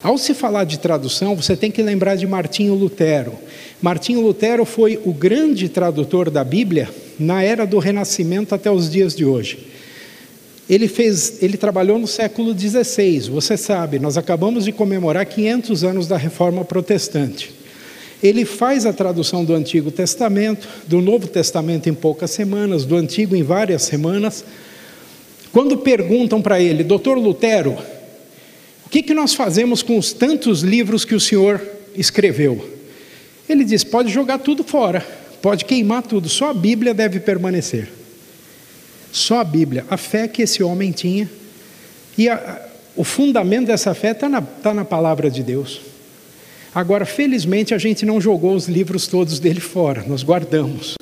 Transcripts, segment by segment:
Ao se falar de tradução, você tem que lembrar de Martinho Lutero. Martinho Lutero foi o grande tradutor da Bíblia na era do Renascimento até os dias de hoje. Ele fez, ele trabalhou no século XVI. Você sabe, nós acabamos de comemorar 500 anos da Reforma Protestante. Ele faz a tradução do Antigo Testamento, do Novo Testamento em poucas semanas, do Antigo em várias semanas. Quando perguntam para ele, Doutor Lutero, o que, que nós fazemos com os tantos livros que o senhor escreveu? Ele diz: pode jogar tudo fora, pode queimar tudo, só a Bíblia deve permanecer. Só a Bíblia, a fé que esse homem tinha. E a, o fundamento dessa fé está na, tá na palavra de Deus. Agora, felizmente, a gente não jogou os livros todos dele fora, nós guardamos.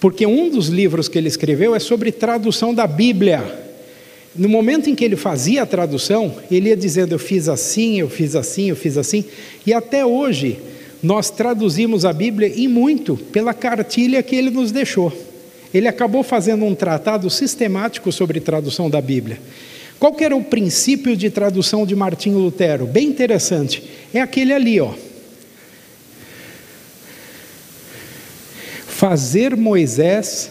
Porque um dos livros que ele escreveu é sobre tradução da Bíblia. No momento em que ele fazia a tradução, ele ia dizendo: Eu fiz assim, eu fiz assim, eu fiz assim. E até hoje, nós traduzimos a Bíblia e muito pela cartilha que ele nos deixou. Ele acabou fazendo um tratado sistemático sobre tradução da Bíblia. Qual que era o princípio de tradução de Martinho Lutero? Bem interessante. É aquele ali, ó. Fazer Moisés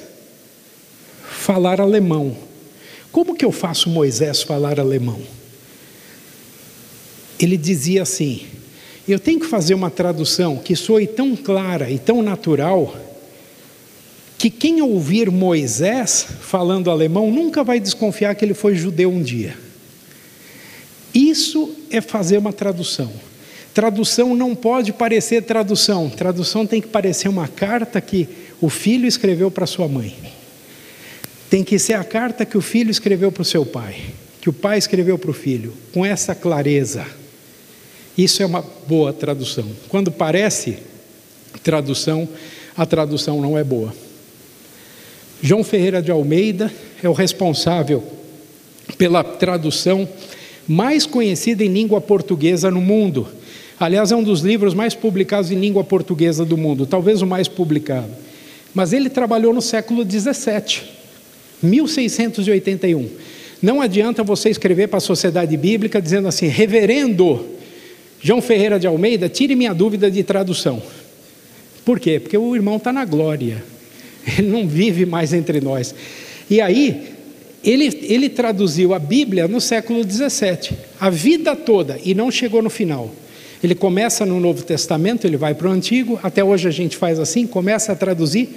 falar alemão. Como que eu faço Moisés falar alemão? Ele dizia assim: eu tenho que fazer uma tradução que soe tão clara e tão natural que quem ouvir Moisés falando alemão nunca vai desconfiar que ele foi judeu um dia. Isso é fazer uma tradução. Tradução não pode parecer tradução, tradução tem que parecer uma carta que o filho escreveu para sua mãe tem que ser a carta que o filho escreveu para o seu pai, que o pai escreveu para o filho, com essa clareza. Isso é uma boa tradução. Quando parece tradução, a tradução não é boa. João Ferreira de Almeida é o responsável pela tradução mais conhecida em língua portuguesa no mundo. Aliás, é um dos livros mais publicados em língua portuguesa do mundo, talvez o mais publicado. Mas ele trabalhou no século 17 1681. Não adianta você escrever para a sociedade bíblica dizendo assim: Reverendo João Ferreira de Almeida, tire minha dúvida de tradução. Por quê? Porque o irmão está na glória, ele não vive mais entre nós. E aí, ele, ele traduziu a Bíblia no século 17, a vida toda, e não chegou no final. Ele começa no Novo Testamento, ele vai para o Antigo, até hoje a gente faz assim, começa a traduzir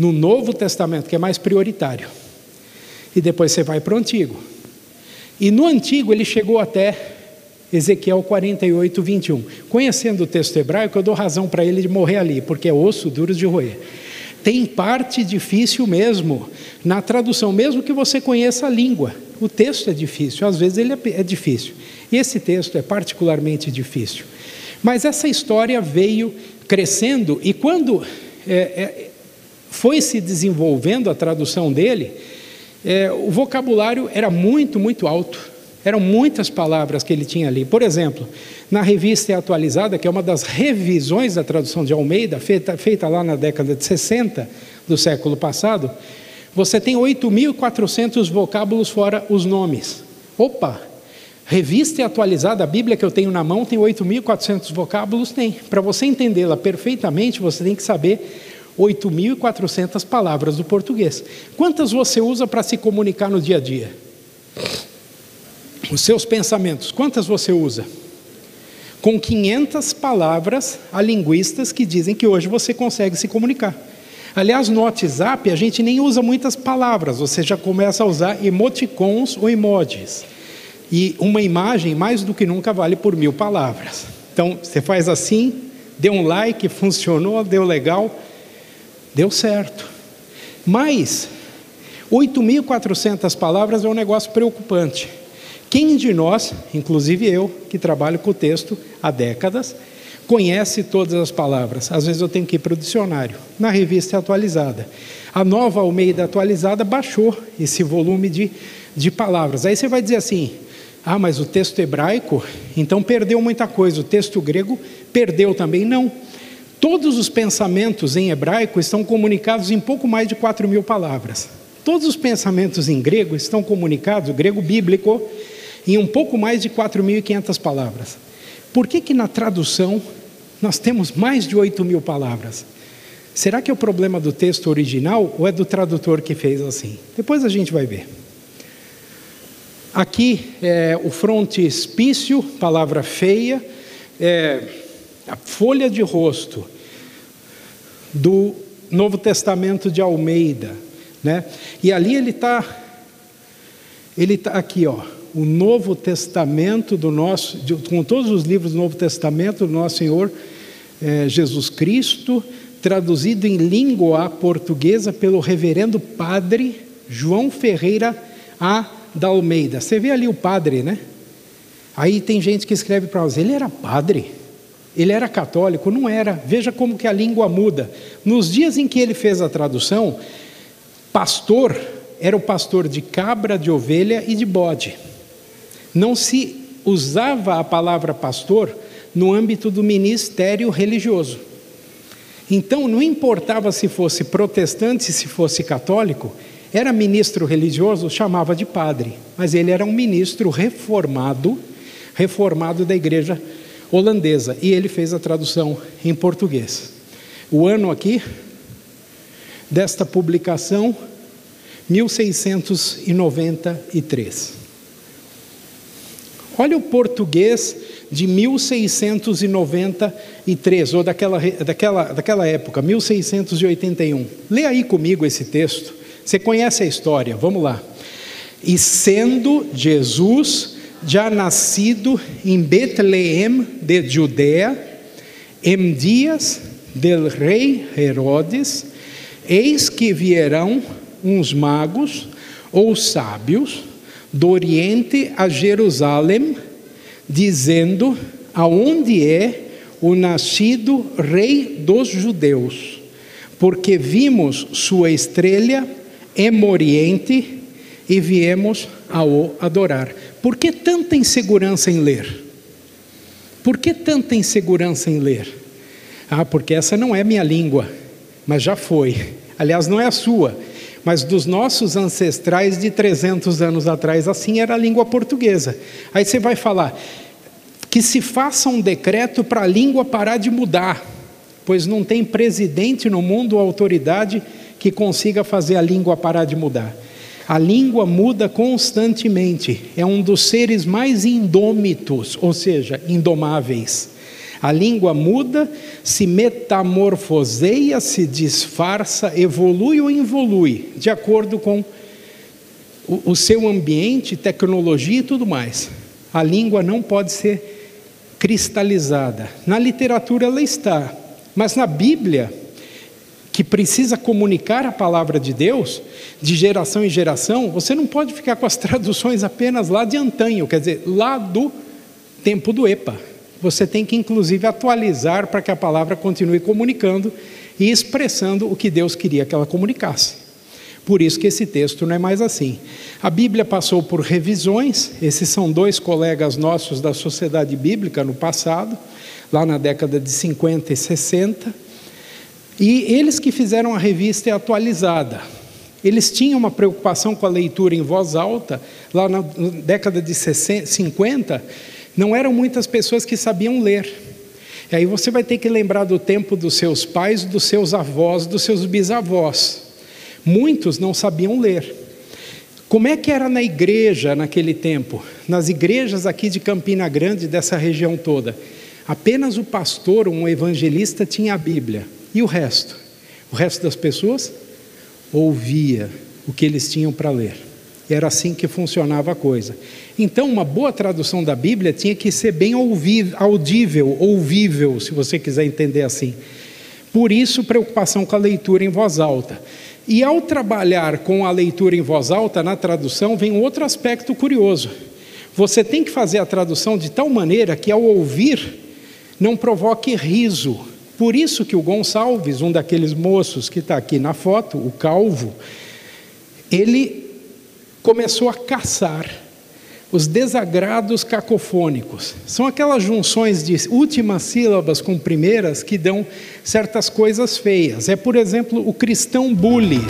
no Novo Testamento, que é mais prioritário. E depois você vai para o Antigo. E no Antigo ele chegou até Ezequiel 48, 21. Conhecendo o texto hebraico, eu dou razão para ele de morrer ali, porque é osso duro de roer. Tem parte difícil mesmo na tradução, mesmo que você conheça a língua. O texto é difícil, às vezes ele é, é difícil. E esse texto é particularmente difícil. Mas essa história veio crescendo, e quando é, é, foi se desenvolvendo a tradução dele, é, o vocabulário era muito, muito alto. Eram muitas palavras que ele tinha ali. Por exemplo, na revista atualizada, que é uma das revisões da tradução de Almeida, feita, feita lá na década de 60 do século passado, você tem 8.400 vocábulos fora os nomes. Opa! Revista atualizada, a Bíblia que eu tenho na mão tem 8.400 vocábulos? Tem. Para você entendê-la perfeitamente, você tem que saber 8.400 palavras do português. Quantas você usa para se comunicar no dia a dia? Os seus pensamentos, quantas você usa? Com 500 palavras a linguistas que dizem que hoje você consegue se comunicar. Aliás, no WhatsApp a gente nem usa muitas palavras, você já começa a usar emoticons ou emojis. E uma imagem, mais do que nunca, vale por mil palavras. Então, você faz assim, deu um like, funcionou, deu legal, Deu certo. Mas 8.400 palavras é um negócio preocupante. Quem de nós, inclusive eu, que trabalho com o texto há décadas, conhece todas as palavras? Às vezes eu tenho que ir para o dicionário. Na revista atualizada. A nova Almeida atualizada baixou esse volume de, de palavras. Aí você vai dizer assim: ah, mas o texto hebraico, então perdeu muita coisa. O texto grego perdeu também. Não. Todos os pensamentos em hebraico estão comunicados em pouco mais de 4 mil palavras. Todos os pensamentos em grego estão comunicados, grego bíblico, em um pouco mais de 4.500 palavras. Por que, que na tradução nós temos mais de 8 mil palavras? Será que é o problema do texto original ou é do tradutor que fez assim? Depois a gente vai ver. Aqui é o frontispício, palavra feia, é a folha de rosto do Novo Testamento de Almeida, né? E ali ele está, ele está aqui, ó, o Novo Testamento do nosso, de, com todos os livros do Novo Testamento do nosso Senhor é, Jesus Cristo, traduzido em língua portuguesa pelo Reverendo Padre João Ferreira A da Almeida. Você vê ali o padre, né? Aí tem gente que escreve para nós, ele era padre, ele era católico, não era. Veja como que a língua muda. Nos dias em que ele fez a tradução, pastor era o pastor de cabra, de ovelha e de bode. Não se usava a palavra pastor no âmbito do ministério religioso. Então, não importava se fosse protestante, se fosse católico, era ministro religioso, chamava de padre, mas ele era um ministro reformado, reformado da igreja holandesa, e ele fez a tradução em português. O ano aqui desta publicação, 1693. Olha o português de 1693, ou daquela, daquela, daquela época, 1681. Lê aí comigo esse texto. Você conhece a história, vamos lá. E sendo Jesus já nascido em Betleém de Judéia, em dias del rei Herodes, eis que vieram uns magos ou sábios do Oriente a Jerusalém, dizendo: Aonde é o nascido rei dos judeus? Porque vimos sua estrela em Oriente e viemos a o adorar. Por que tanta insegurança em ler? Por que tanta insegurança em ler? Ah, porque essa não é minha língua, mas já foi. Aliás, não é a sua, mas dos nossos ancestrais de 300 anos atrás, assim era a língua portuguesa. Aí você vai falar que se faça um decreto para a língua parar de mudar, pois não tem presidente no mundo ou autoridade que consiga fazer a língua parar de mudar. A língua muda constantemente, é um dos seres mais indômitos, ou seja, indomáveis. A língua muda, se metamorfoseia, se disfarça, evolui ou involui, de acordo com o, o seu ambiente, tecnologia e tudo mais. A língua não pode ser cristalizada. Na literatura ela está, mas na Bíblia que precisa comunicar a palavra de Deus de geração em geração, você não pode ficar com as traduções apenas lá de antanho, quer dizer, lá do tempo do EPA. Você tem que, inclusive, atualizar para que a palavra continue comunicando e expressando o que Deus queria que ela comunicasse. Por isso que esse texto não é mais assim. A Bíblia passou por revisões, esses são dois colegas nossos da Sociedade Bíblica no passado, lá na década de 50 e 60 e eles que fizeram a revista atualizada. Eles tinham uma preocupação com a leitura em voz alta, lá na década de 50, não eram muitas pessoas que sabiam ler. E aí você vai ter que lembrar do tempo dos seus pais, dos seus avós, dos seus bisavós. Muitos não sabiam ler. Como é que era na igreja naquele tempo? Nas igrejas aqui de Campina Grande, dessa região toda. Apenas o pastor, um evangelista, tinha a Bíblia. E o resto? O resto das pessoas ouvia o que eles tinham para ler. Era assim que funcionava a coisa. Então, uma boa tradução da Bíblia tinha que ser bem audível, ouvível, se você quiser entender assim. Por isso, preocupação com a leitura em voz alta. E ao trabalhar com a leitura em voz alta na tradução, vem outro aspecto curioso. Você tem que fazer a tradução de tal maneira que, ao ouvir, não provoque riso, por isso que o Gonçalves, um daqueles moços que está aqui na foto, o calvo, ele começou a caçar os desagrados cacofônicos. São aquelas junções de últimas sílabas com primeiras que dão certas coisas feias. É, por exemplo, o cristão bully.